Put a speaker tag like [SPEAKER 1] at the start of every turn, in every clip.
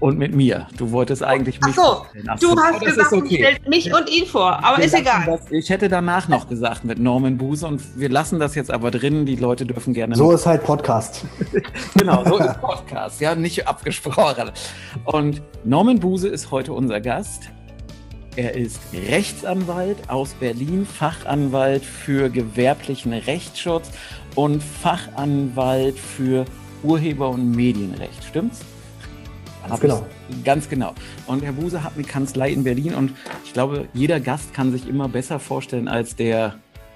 [SPEAKER 1] Und mit mir. Du wolltest eigentlich mich.
[SPEAKER 2] Ach so, du hast gesagt, okay. stellt mich und ihn vor, aber wir ist egal.
[SPEAKER 1] Das, ich hätte danach noch gesagt mit Norman Buse und wir lassen das jetzt aber drin. Die Leute dürfen gerne.
[SPEAKER 3] So ist halt Podcast.
[SPEAKER 1] genau, so ist Podcast. Ja, nicht abgesprochen. Und Norman Buse ist heute unser Gast. Er ist Rechtsanwalt aus Berlin, Fachanwalt für gewerblichen Rechtsschutz und Fachanwalt für Urheber- und Medienrecht. Stimmt's? Ganz genau. Ganz genau. Und Herr Buse hat eine Kanzlei in Berlin und ich glaube, jeder Gast kann sich immer besser vorstellen, als der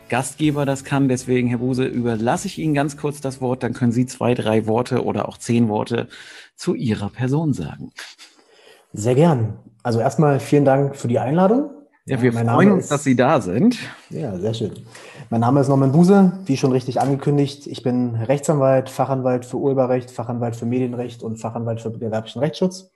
[SPEAKER 1] Gastgeber das kann. Deswegen, Herr Buse, überlasse ich Ihnen ganz kurz das Wort. Dann können Sie zwei, drei Worte oder auch zehn Worte zu Ihrer Person sagen.
[SPEAKER 3] Sehr gern. Also erstmal vielen Dank für die Einladung.
[SPEAKER 1] Ja, wir mein freuen uns, dass Sie da sind.
[SPEAKER 3] Ja, sehr schön. Mein Name ist Norman Buse, wie schon richtig angekündigt. Ich bin Rechtsanwalt, Fachanwalt für Urheberrecht, Fachanwalt für Medienrecht und Fachanwalt für gewerblichen Rechtsschutz.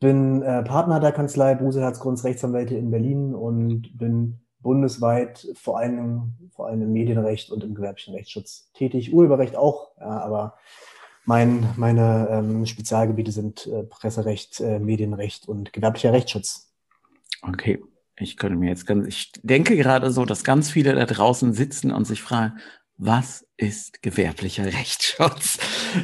[SPEAKER 3] Bin äh, Partner der Kanzlei Buse Herzgrunds Rechtsanwälte in Berlin und bin bundesweit vor allem, vor allem im Medienrecht und im gewerblichen Rechtsschutz tätig. Urheberrecht auch, ja, aber mein, meine ähm, Spezialgebiete sind äh, Presserecht, äh, Medienrecht und gewerblicher Rechtsschutz.
[SPEAKER 1] Okay. Ich könnte mir jetzt ganz, ich denke gerade so, dass ganz viele da draußen sitzen und sich fragen, was ist gewerblicher Rechtsschutz?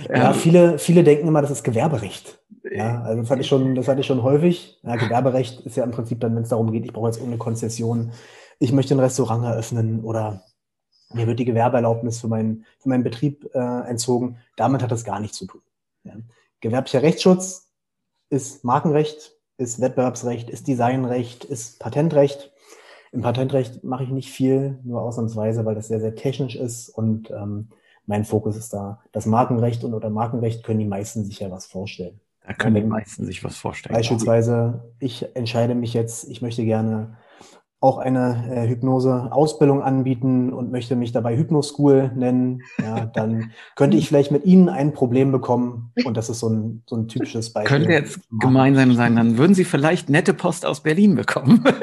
[SPEAKER 3] Ja, ähm, viele, viele denken immer, das ist Gewerberecht. Ja, also das hatte ich schon, das hatte ich schon häufig. Ja, Gewerberecht ist ja im Prinzip dann, wenn es darum geht, ich brauche jetzt irgendeine Konzession, ich möchte ein Restaurant eröffnen oder mir wird die Gewerbeerlaubnis für meinen, für meinen Betrieb äh, entzogen. Damit hat das gar nichts zu tun. Ja. Gewerblicher Rechtsschutz ist Markenrecht, ist Wettbewerbsrecht, ist Designrecht, ist Patentrecht. Im Patentrecht mache ich nicht viel, nur ausnahmsweise, weil das sehr, sehr technisch ist und ähm, mein Fokus ist da. Das Markenrecht und oder Markenrecht können die meisten sich ja was vorstellen.
[SPEAKER 1] Da können die meisten sich was vorstellen.
[SPEAKER 3] Beispielsweise, ich entscheide mich jetzt, ich möchte gerne auch eine äh, Hypnose-Ausbildung anbieten und möchte mich dabei Hypnoschool nennen, ja, dann könnte ich vielleicht mit Ihnen ein Problem bekommen. Und das ist so ein, so ein typisches
[SPEAKER 1] Beispiel. Könnte jetzt gemeinsam sein, dann würden Sie vielleicht nette Post aus Berlin bekommen.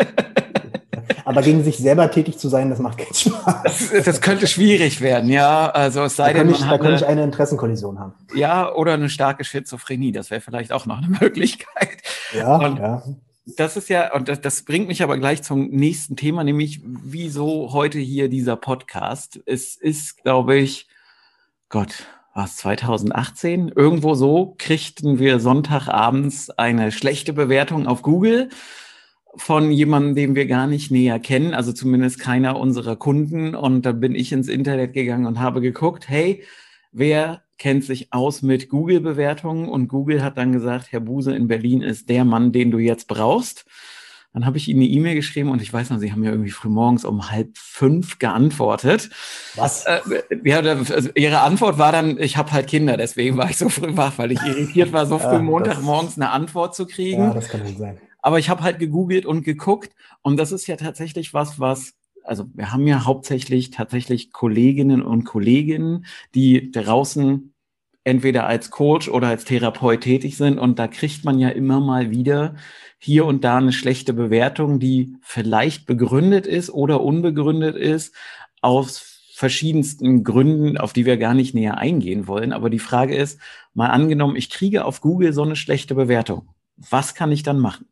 [SPEAKER 3] Aber gegen sich selber tätig zu sein, das macht keinen Spaß.
[SPEAKER 1] Das, das könnte schwierig werden, ja. Also es sei
[SPEAKER 3] da denn, ich, da könnte ich eine Interessenkollision haben.
[SPEAKER 1] Ja, oder eine starke Schizophrenie. Das wäre vielleicht auch noch eine Möglichkeit.
[SPEAKER 3] Ja, Und ja
[SPEAKER 1] das ist ja, und das, das bringt mich aber gleich zum nächsten Thema, nämlich wieso heute hier dieser Podcast. Es ist, glaube ich, Gott, was 2018? Irgendwo so kriegten wir Sonntagabends eine schlechte Bewertung auf Google von jemandem, den wir gar nicht näher kennen, also zumindest keiner unserer Kunden. Und da bin ich ins Internet gegangen und habe geguckt, hey, wer kennt sich aus mit Google-Bewertungen und Google hat dann gesagt, Herr Buse in Berlin ist der Mann, den du jetzt brauchst. Dann habe ich Ihnen eine E-Mail geschrieben und ich weiß noch, Sie haben ja irgendwie frühmorgens um halb fünf geantwortet.
[SPEAKER 3] Was?
[SPEAKER 1] Äh, ja, also Ihre Antwort war dann, ich habe halt Kinder, deswegen war ich so früh wach, weil ich irritiert war, so früh ja, Montagmorgens eine Antwort zu kriegen. Ja,
[SPEAKER 3] das kann nicht sein.
[SPEAKER 1] Aber ich habe halt gegoogelt und geguckt und das ist ja tatsächlich was, was also wir haben ja hauptsächlich tatsächlich Kolleginnen und Kollegen, die draußen entweder als Coach oder als Therapeut tätig sind und da kriegt man ja immer mal wieder hier und da eine schlechte Bewertung, die vielleicht begründet ist oder unbegründet ist aus verschiedensten Gründen, auf die wir gar nicht näher eingehen wollen. Aber die Frage ist, mal angenommen, ich kriege auf Google so eine schlechte Bewertung. Was kann ich dann machen?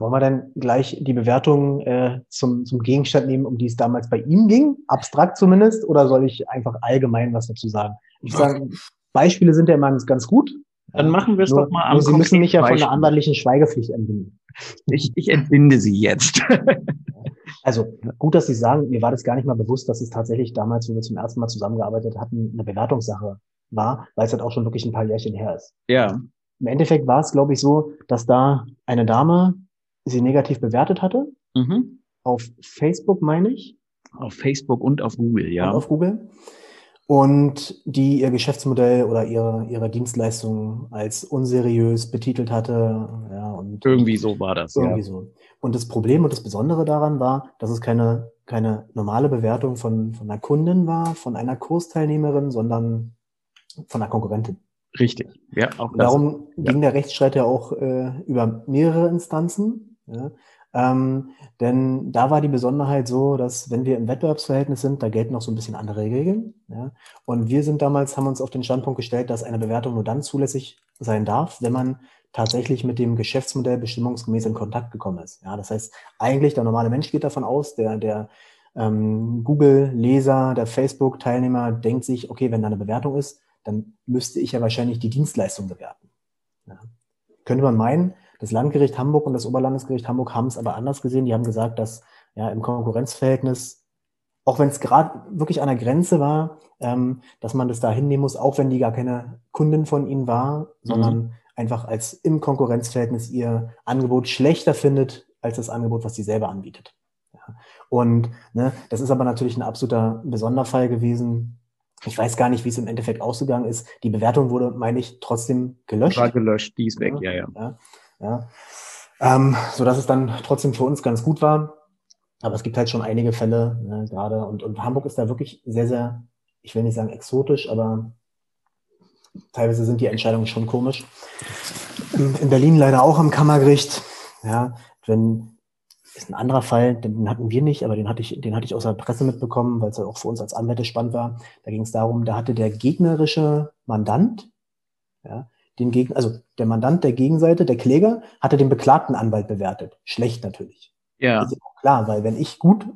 [SPEAKER 3] Wollen wir dann gleich die Bewertung äh, zum, zum Gegenstand nehmen, um die es damals bei ihm ging? Abstrakt zumindest? Oder soll ich einfach allgemein was dazu sagen? Ich sage, Beispiele sind ja immer ganz gut.
[SPEAKER 1] Dann machen wir es doch mal
[SPEAKER 3] am Sie müssen mich ja von einer anwaltlichen Schweigepflicht entbinden.
[SPEAKER 1] Ich, ich entbinde Sie jetzt.
[SPEAKER 3] also gut, dass Sie sagen, mir war das gar nicht mal bewusst, dass es tatsächlich damals, wo wir zum ersten Mal zusammengearbeitet hatten, eine Bewertungssache war, weil es halt auch schon wirklich ein paar Jährchen her ist.
[SPEAKER 1] Ja.
[SPEAKER 3] Im Endeffekt war es, glaube ich, so, dass da eine Dame sie negativ bewertet hatte. Mhm. Auf Facebook, meine ich.
[SPEAKER 1] Auf Facebook und auf Google, ja.
[SPEAKER 3] Und auf Google. Und die ihr Geschäftsmodell oder ihre, ihre Dienstleistung als unseriös betitelt hatte, ja, und
[SPEAKER 1] irgendwie so war das.
[SPEAKER 3] Irgendwie ja. so. Und das Problem und das Besondere daran war, dass es keine, keine normale Bewertung von, von einer Kundin war, von einer Kursteilnehmerin, sondern von einer Konkurrentin.
[SPEAKER 1] Richtig, ja.
[SPEAKER 3] Auch Darum ja. ging der Rechtsstreit ja auch äh, über mehrere Instanzen. Ja. Ähm, denn da war die Besonderheit so, dass wenn wir im Wettbewerbsverhältnis sind, da gelten noch so ein bisschen andere Regeln. Ja? Und wir sind damals, haben uns auf den Standpunkt gestellt, dass eine Bewertung nur dann zulässig sein darf, wenn man tatsächlich mit dem Geschäftsmodell bestimmungsgemäß in Kontakt gekommen ist. Ja, das heißt, eigentlich der normale Mensch geht davon aus, der, der ähm, Google-Leser, der Facebook-Teilnehmer denkt sich, okay, wenn da eine Bewertung ist, dann müsste ich ja wahrscheinlich die Dienstleistung bewerten. Ja. Könnte man meinen, das Landgericht Hamburg und das Oberlandesgericht Hamburg haben es aber anders gesehen. Die haben gesagt, dass ja im Konkurrenzverhältnis, auch wenn es gerade wirklich an der Grenze war, ähm, dass man das da hinnehmen muss, auch wenn die gar keine Kundin von ihnen war, sondern mhm. einfach als im Konkurrenzverhältnis ihr Angebot schlechter findet als das Angebot, was sie selber anbietet. Ja. Und ne, das ist aber natürlich ein absoluter Besonderfall gewesen. Ich weiß gar nicht, wie es im Endeffekt ausgegangen ist. Die Bewertung wurde, meine ich, trotzdem gelöscht.
[SPEAKER 1] War gelöscht, die ist weg, ja, ja.
[SPEAKER 3] ja. Ja? Ähm, so dass es dann trotzdem für uns ganz gut war. Aber es gibt halt schon einige Fälle, ne, gerade. Und, und Hamburg ist da wirklich sehr, sehr, ich will nicht sagen exotisch, aber teilweise sind die Entscheidungen schon komisch. In Berlin leider auch am Kammergericht. Ja, wenn ist ein anderer Fall, den hatten wir nicht, aber den hatte ich, den hatte ich aus der Presse mitbekommen, weil es ja auch für uns als Anwälte spannend war. Da ging es darum, da hatte der gegnerische Mandant, ja, den Gegen also der Mandant der Gegenseite, der Kläger, hatte den beklagten Anwalt bewertet. Schlecht natürlich.
[SPEAKER 1] Ja.
[SPEAKER 3] Das ist auch klar, weil wenn ich gut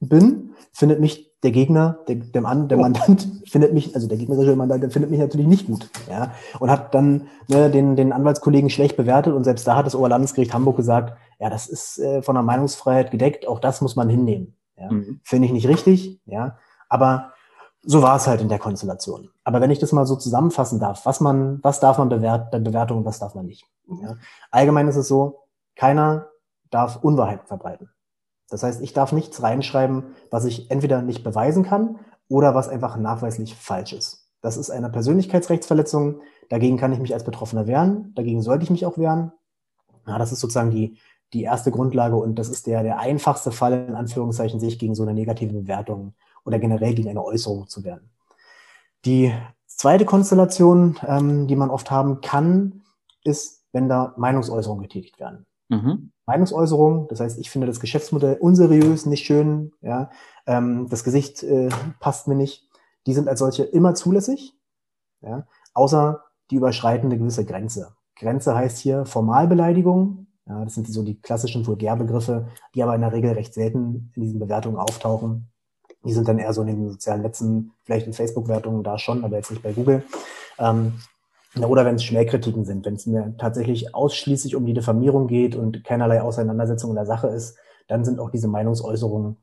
[SPEAKER 3] bin, findet mich der Gegner, der, der, Mann, der oh. Mandant findet mich, also der gegnerische Mandant, der findet mich natürlich nicht gut. Ja. Und hat dann ne, den, den Anwaltskollegen schlecht bewertet und selbst da hat das Oberlandesgericht Hamburg gesagt, ja, das ist äh, von der Meinungsfreiheit gedeckt, auch das muss man hinnehmen. Ja. Mhm. Finde ich nicht richtig, ja. Aber so war es halt in der Konstellation. Aber wenn ich das mal so zusammenfassen darf, was man, was darf man bewert, Bewertung und was darf man nicht? Ja. Allgemein ist es so, keiner darf Unwahrheiten verbreiten. Das heißt, ich darf nichts reinschreiben, was ich entweder nicht beweisen kann oder was einfach nachweislich falsch ist. Das ist eine Persönlichkeitsrechtsverletzung. Dagegen kann ich mich als Betroffener wehren. Dagegen sollte ich mich auch wehren. Ja, das ist sozusagen die, die erste Grundlage und das ist der, der einfachste Fall, in Anführungszeichen, sich gegen so eine negative Bewertung oder generell gegen eine Äußerung zu werden. Die zweite Konstellation, ähm, die man oft haben kann, ist, wenn da Meinungsäußerungen getätigt werden. Mhm. Meinungsäußerung, das heißt, ich finde das Geschäftsmodell unseriös, nicht schön, ja, ähm, das Gesicht äh, passt mir nicht. Die sind als solche immer zulässig, ja, außer die überschreiten eine gewisse Grenze. Grenze heißt hier Formalbeleidigung, ja, das sind so die klassischen Vulgärbegriffe, die aber in der Regel recht selten in diesen Bewertungen auftauchen. Die sind dann eher so in den sozialen Netzen, vielleicht in Facebook-Wertungen da schon, aber jetzt nicht bei Google. Ähm, oder wenn es Schmähkritiken sind, wenn es mir tatsächlich ausschließlich um die Diffamierung geht und keinerlei Auseinandersetzung in der Sache ist, dann sind auch diese Meinungsäußerungen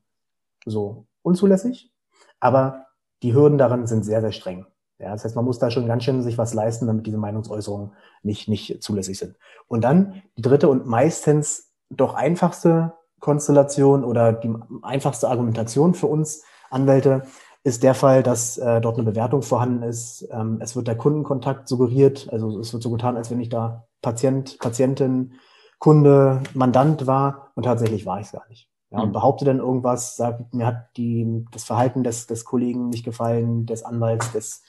[SPEAKER 3] so unzulässig. Aber die Hürden daran sind sehr, sehr streng. Ja, das heißt, man muss da schon ganz schön sich was leisten, damit diese Meinungsäußerungen nicht, nicht zulässig sind. Und dann die dritte und meistens doch einfachste Konstellation oder die einfachste Argumentation für uns Anwälte ist der Fall, dass äh, dort eine Bewertung vorhanden ist. Ähm, es wird der Kundenkontakt suggeriert, also es wird so getan, als wenn ich da Patient, Patientin, Kunde, Mandant war und tatsächlich war ich es gar nicht. Ja, und mhm. behaupte dann irgendwas, sagt, mir hat die, das Verhalten des, des Kollegen nicht gefallen, des Anwalts, des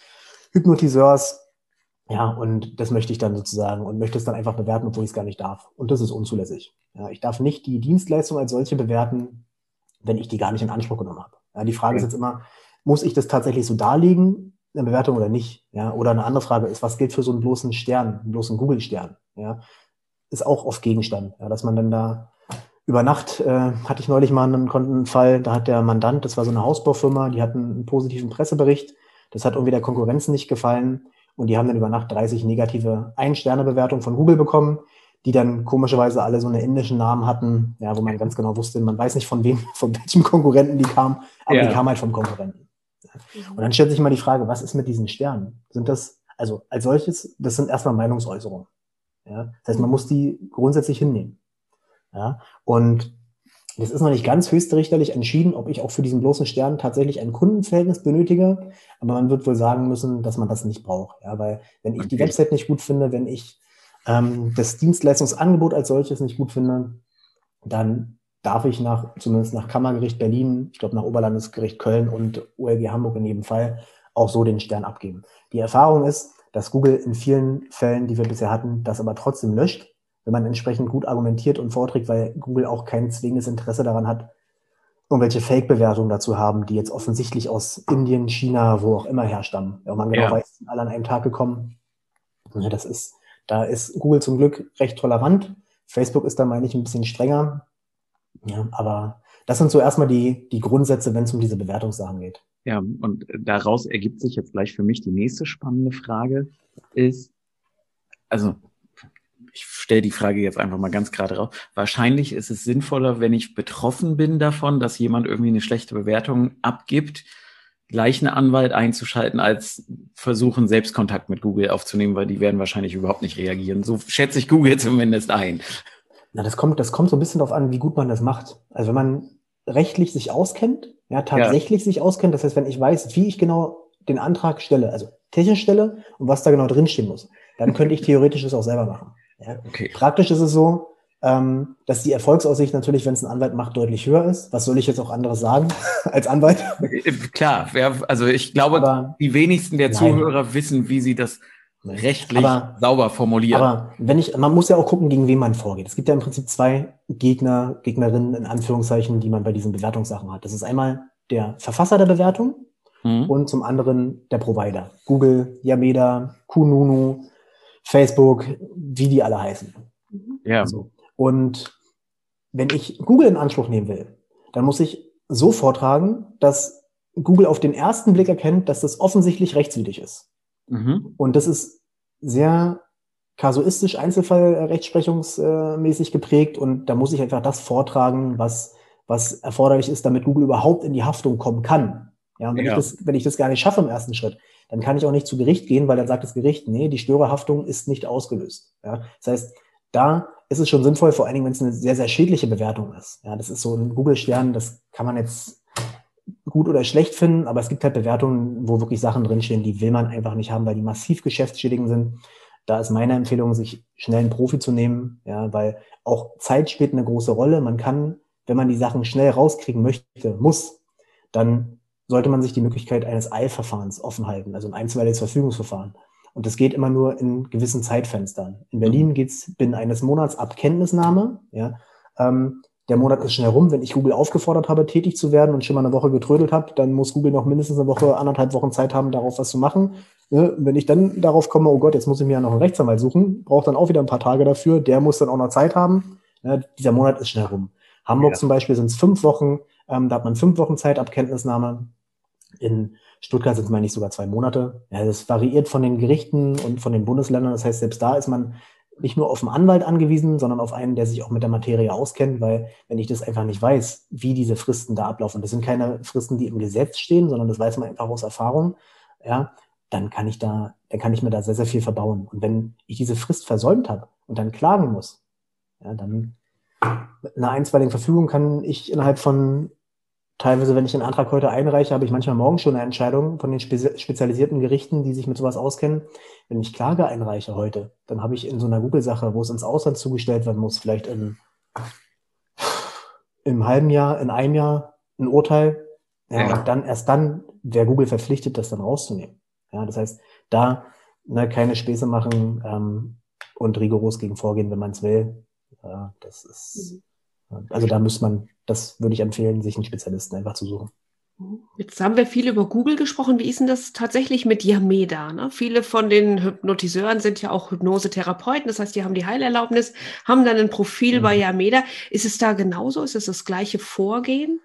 [SPEAKER 3] Hypnotiseurs. Ja, und das möchte ich dann sozusagen und möchte es dann einfach bewerten, obwohl ich es gar nicht darf. Und das ist unzulässig. Ja, ich darf nicht die Dienstleistung als solche bewerten, wenn ich die gar nicht in Anspruch genommen habe. Ja, die Frage okay. ist jetzt immer, muss ich das tatsächlich so darlegen, eine Bewertung oder nicht? Ja, oder eine andere Frage ist, was gilt für so einen bloßen Stern, einen bloßen Google-Stern? Ja, ist auch oft Gegenstand, ja, dass man dann da über Nacht äh, hatte ich neulich mal einen, einen Fall, da hat der Mandant, das war so eine Hausbaufirma, die hatten einen positiven Pressebericht, das hat irgendwie der Konkurrenz nicht gefallen und die haben dann über Nacht 30 negative Ein-Sterne-Bewertungen von Google bekommen die dann komischerweise alle so einen indischen Namen hatten, ja, wo man ganz genau wusste, man weiß nicht von wem, von welchem Konkurrenten die kamen, aber ja. die kamen halt vom Konkurrenten. Und dann stellt sich mal die Frage, was ist mit diesen Sternen? Sind das, also als solches, das sind erstmal Meinungsäußerungen. Ja? Das heißt, man muss die grundsätzlich hinnehmen. Ja? Und das ist noch nicht ganz höchstrichterlich entschieden, ob ich auch für diesen bloßen Stern tatsächlich ein Kundenverhältnis benötige. Aber man wird wohl sagen müssen, dass man das nicht braucht. Ja, weil wenn ich okay. die Website nicht gut finde, wenn ich ähm, das Dienstleistungsangebot als solches nicht gut finde, dann darf ich nach, zumindest nach Kammergericht Berlin, ich glaube nach Oberlandesgericht Köln und OLG Hamburg in jedem Fall, auch so den Stern abgeben. Die Erfahrung ist, dass Google in vielen Fällen, die wir bisher hatten, das aber trotzdem löscht, wenn man entsprechend gut argumentiert und vorträgt, weil Google auch kein zwingendes Interesse daran hat, irgendwelche Fake-Bewertungen dazu haben, die jetzt offensichtlich aus Indien, China, wo auch immer herstammen. Wenn man genau ja. weiß, sind alle an einem Tag gekommen. Ja, das ist, da ist Google zum Glück recht tolerant. Facebook ist da, meine ich, ein bisschen strenger. Ja, aber das sind so erstmal die, die Grundsätze, wenn es um diese Bewertungssachen geht.
[SPEAKER 1] Ja, und daraus ergibt sich jetzt gleich für mich die nächste spannende Frage ist, also ich stelle die Frage jetzt einfach mal ganz gerade raus. Wahrscheinlich ist es sinnvoller, wenn ich betroffen bin davon, dass jemand irgendwie eine schlechte Bewertung abgibt, gleich einen Anwalt einzuschalten, als versuchen, Selbstkontakt mit Google aufzunehmen, weil die werden wahrscheinlich überhaupt nicht reagieren. So schätze ich Google zumindest ein.
[SPEAKER 3] Na, das kommt, das kommt so ein bisschen darauf an, wie gut man das macht. Also wenn man rechtlich sich auskennt, ja, tatsächlich ja. sich auskennt, das heißt, wenn ich weiß, wie ich genau den Antrag stelle, also technisch stelle und was da genau drinstehen muss, dann könnte ich theoretisch das auch selber machen. Ja. Okay. Praktisch ist es so, ähm, dass die Erfolgsaussicht natürlich, wenn es ein Anwalt macht, deutlich höher ist. Was soll ich jetzt auch anderes sagen als Anwalt?
[SPEAKER 1] Äh, klar, also ich glaube, aber die wenigsten der nein. Zuhörer wissen, wie sie das rechtlich aber, sauber formulieren. Aber
[SPEAKER 3] wenn ich, man muss ja auch gucken, gegen wen man vorgeht. Es gibt ja im Prinzip zwei Gegner, Gegnerinnen in Anführungszeichen, die man bei diesen Bewertungssachen hat. Das ist einmal der Verfasser der Bewertung mhm. und zum anderen der Provider. Google, Yameda, Kununu, Facebook, wie die alle heißen. Ja. So. Und wenn ich Google in Anspruch nehmen will, dann muss ich so vortragen, dass Google auf den ersten Blick erkennt, dass das offensichtlich rechtswidrig ist. Mhm. Und das ist sehr kasuistisch, Einzelfallrechtsprechungsmäßig geprägt und da muss ich einfach das vortragen, was, was erforderlich ist, damit Google überhaupt in die Haftung kommen kann. Ja, und wenn, ja. Ich das, wenn ich das gar nicht schaffe im ersten Schritt, dann kann ich auch nicht zu Gericht gehen, weil dann sagt das Gericht, nee, die Störerhaftung ist nicht ausgelöst. Ja, das heißt, da ist es schon sinnvoll, vor allen Dingen, wenn es eine sehr, sehr schädliche Bewertung ist. Ja, das ist so ein Google-Stern, das kann man jetzt gut oder schlecht finden, aber es gibt halt Bewertungen, wo wirklich Sachen drinstehen, die will man einfach nicht haben, weil die massiv geschäftsschädigend sind. Da ist meine Empfehlung, sich schnell einen Profi zu nehmen, ja, weil auch Zeit spielt eine große Rolle. Man kann, wenn man die Sachen schnell rauskriegen möchte, muss, dann sollte man sich die Möglichkeit eines Eilverfahrens offen halten, also ein einstweiliges Verfügungsverfahren. Und das geht immer nur in gewissen Zeitfenstern. In Berlin mhm. geht's binnen eines Monats ab Kenntnisnahme. Ja. Ähm, der Monat ist schnell rum. Wenn ich Google aufgefordert habe, tätig zu werden und schon mal eine Woche getrödelt habe, dann muss Google noch mindestens eine Woche, anderthalb Wochen Zeit haben, darauf was zu machen. Ne? Wenn ich dann darauf komme, oh Gott, jetzt muss ich mir ja noch einen Rechtsanwalt suchen, braucht dann auch wieder ein paar Tage dafür. Der muss dann auch noch Zeit haben. Dieser Monat ist schnell rum. Hamburg ja. zum Beispiel sind es fünf Wochen. Ähm, da hat man fünf Wochen Zeit ab Kenntnisnahme. In Stuttgart sind es, meine ich, sogar zwei Monate. Ja, das variiert von den Gerichten und von den Bundesländern. Das heißt, selbst da ist man nicht nur auf einen Anwalt angewiesen, sondern auf einen, der sich auch mit der Materie auskennt, weil wenn ich das einfach nicht weiß, wie diese Fristen da ablaufen, das sind keine Fristen, die im Gesetz stehen, sondern das weiß man einfach aus Erfahrung, ja, dann kann ich da, dann kann ich mir da sehr, sehr viel verbauen. Und wenn ich diese Frist versäumt habe und dann klagen muss, ja, dann mit einer einstweiligen Verfügung kann ich innerhalb von teilweise, wenn ich einen Antrag heute einreiche, habe ich manchmal morgen schon eine Entscheidung von den spezialisierten Gerichten, die sich mit sowas auskennen. Wenn ich Klage einreiche heute, dann habe ich in so einer Google-Sache, wo es ins Ausland zugestellt werden muss, vielleicht in, im halben Jahr, in einem Jahr ein Urteil. Ja, ja. Und dann, erst dann wäre Google verpflichtet, das dann rauszunehmen. Ja, das heißt, da ne, keine Späße machen ähm, und rigoros gegen vorgehen, wenn man es will. Ja, das ist, also da muss man das würde ich empfehlen, sich einen Spezialisten einfach zu suchen.
[SPEAKER 2] Jetzt haben wir viel über Google gesprochen. Wie ist denn das tatsächlich mit Yameda? Ne? Viele von den Hypnotiseuren sind ja auch Hypnosetherapeuten. Das heißt, die haben die Heilerlaubnis, haben dann ein Profil mhm. bei Yameda. Ist es da genauso? Ist es das gleiche Vorgehen?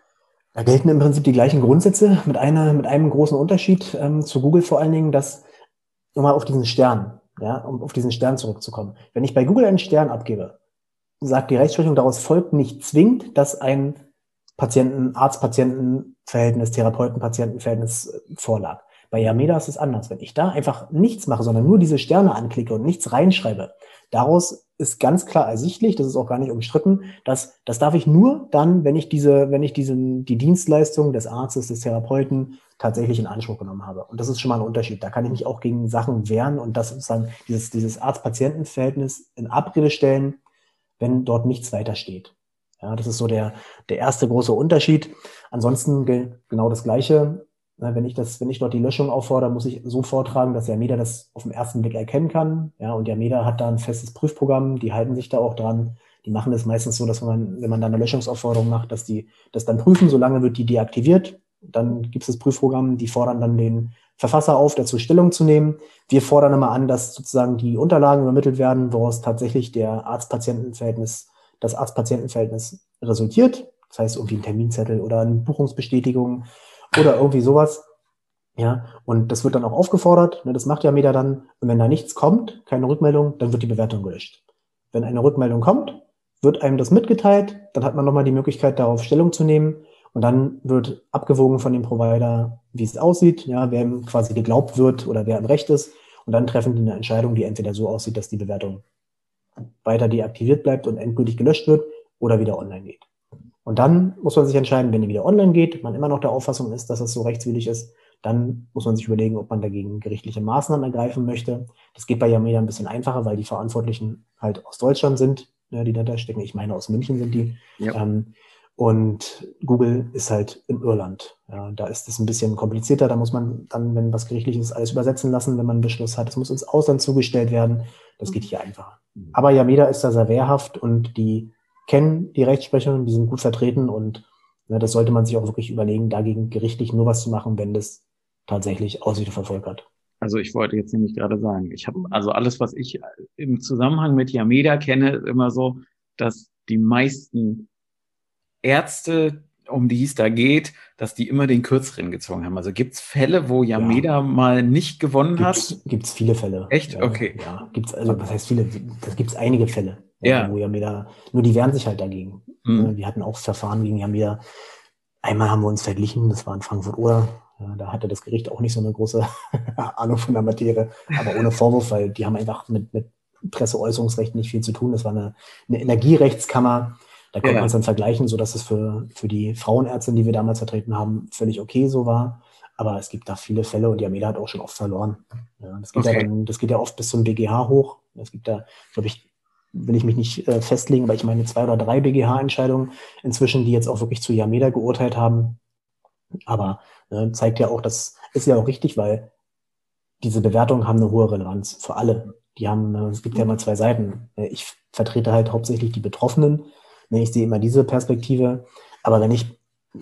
[SPEAKER 3] Da gelten im Prinzip die gleichen Grundsätze mit, einer, mit einem großen Unterschied ähm, zu Google vor allen Dingen, dass, nochmal auf diesen Stern, ja, um auf diesen Stern zurückzukommen. Wenn ich bei Google einen Stern abgebe, sagt die Rechtsprechung, daraus folgt nicht zwingend, dass ein Patienten, Arzt-Patienten-Verhältnis, Therapeuten-Patienten-Verhältnis äh, vorlag. Bei Yameda ist es anders. Wenn ich da einfach nichts mache, sondern nur diese Sterne anklicke und nichts reinschreibe, daraus ist ganz klar ersichtlich, das ist auch gar nicht umstritten, dass das darf ich nur dann, wenn ich diese, wenn ich diesen, die Dienstleistung des Arztes, des Therapeuten tatsächlich in Anspruch genommen habe. Und das ist schon mal ein Unterschied. Da kann ich mich auch gegen Sachen wehren und das sozusagen dieses, dieses Arzt-Patienten-Verhältnis in Abrede stellen, wenn dort nichts weiter steht. Ja, das ist so der, der erste große Unterschied. Ansonsten genau das Gleiche. Wenn ich das, wenn ich dort die Löschung auffordere, muss ich so vortragen, dass Yameda das auf den ersten Blick erkennen kann. Ja, und Yameda hat da ein festes Prüfprogramm, die halten sich da auch dran. Die machen es meistens so, dass man, wenn man dann eine Löschungsaufforderung macht, dass die das dann prüfen, solange wird die deaktiviert. Dann gibt es das Prüfprogramm, die fordern dann den Verfasser auf, dazu Stellung zu nehmen. Wir fordern immer an, dass sozusagen die Unterlagen übermittelt werden, woraus tatsächlich der Arzt-Patienten-Verhältnis, das Arzt-Patienten-Verhältnis resultiert. Das heißt, irgendwie ein Terminzettel oder eine Buchungsbestätigung oder irgendwie sowas. Ja, und das wird dann auch aufgefordert. Ne, das macht ja Meta dann. Und wenn da nichts kommt, keine Rückmeldung, dann wird die Bewertung gelöscht. Wenn eine Rückmeldung kommt, wird einem das mitgeteilt. Dann hat man nochmal die Möglichkeit, darauf Stellung zu nehmen. Und dann wird abgewogen von dem Provider, wie es aussieht, ja, wer ihm quasi geglaubt wird oder wer im Recht ist. Und dann treffen die eine Entscheidung, die entweder so aussieht, dass die Bewertung weiter deaktiviert bleibt und endgültig gelöscht wird oder wieder online geht. Und dann muss man sich entscheiden, wenn die wieder online geht, man immer noch der Auffassung ist, dass es so rechtswidrig ist, dann muss man sich überlegen, ob man dagegen gerichtliche Maßnahmen ergreifen möchte. Das geht bei Yameda ein bisschen einfacher, weil die Verantwortlichen halt aus Deutschland sind, ja, die dahinter stecken. Ich meine, aus München sind die. Ja. Ähm, und Google ist halt in Irland. Ja, da ist es ein bisschen komplizierter. Da muss man dann, wenn was gerichtliches alles übersetzen lassen, wenn man einen Beschluss hat. Es muss ins Ausland zugestellt werden. Das geht hier einfacher. Mhm. Aber Yameda ist da sehr wehrhaft und die kennen die Rechtsprechung, die sind gut vertreten und ne, das sollte man sich auch wirklich überlegen, dagegen gerichtlich nur was zu machen, wenn das tatsächlich Aussicht verfolgt hat.
[SPEAKER 1] Also ich wollte jetzt nämlich gerade sagen, ich habe also alles, was ich im Zusammenhang mit Yameda kenne, immer so, dass die meisten Ärzte, um die es da geht, dass die immer den Kürzeren gezogen haben. Also gibt es Fälle, wo Yameda ja. mal nicht gewonnen
[SPEAKER 3] gibt's,
[SPEAKER 1] hat?
[SPEAKER 3] Gibt es viele Fälle.
[SPEAKER 1] Echt?
[SPEAKER 3] Ja,
[SPEAKER 1] okay.
[SPEAKER 3] Ja, gibt's also was heißt viele? Das gibt es einige Fälle.
[SPEAKER 1] Ja.
[SPEAKER 3] Wo Yameda, nur die wehren sich halt dagegen. Mhm. Wir hatten auch Verfahren gegen Yameda. Einmal haben wir uns verglichen, das war in Frankfurt oder da hatte das Gericht auch nicht so eine große Ahnung von der Materie, aber ohne Vorwurf, weil die haben einfach mit, mit Presseäußerungsrecht nicht viel zu tun. Das war eine, eine Energierechtskammer. Da konnte ja. man es dann vergleichen, so dass es für, für die Frauenärztin, die wir damals vertreten haben, völlig okay so war. Aber es gibt da viele Fälle und die Yameda hat auch schon oft verloren. Ja, das, geht okay. ja dann, das geht ja oft bis zum BGH hoch. Es gibt da, glaube ich, will ich mich nicht äh, festlegen, aber ich meine zwei oder drei BGH-Entscheidungen inzwischen, die jetzt auch wirklich zu Yameda geurteilt haben. Aber äh, zeigt ja auch, das ist ja auch richtig, weil diese Bewertungen haben eine hohe Relevanz für alle. Die haben, äh, es gibt ja mal zwei Seiten. Ich vertrete halt hauptsächlich die Betroffenen. Ne, ich sehe immer diese Perspektive. Aber wenn ich,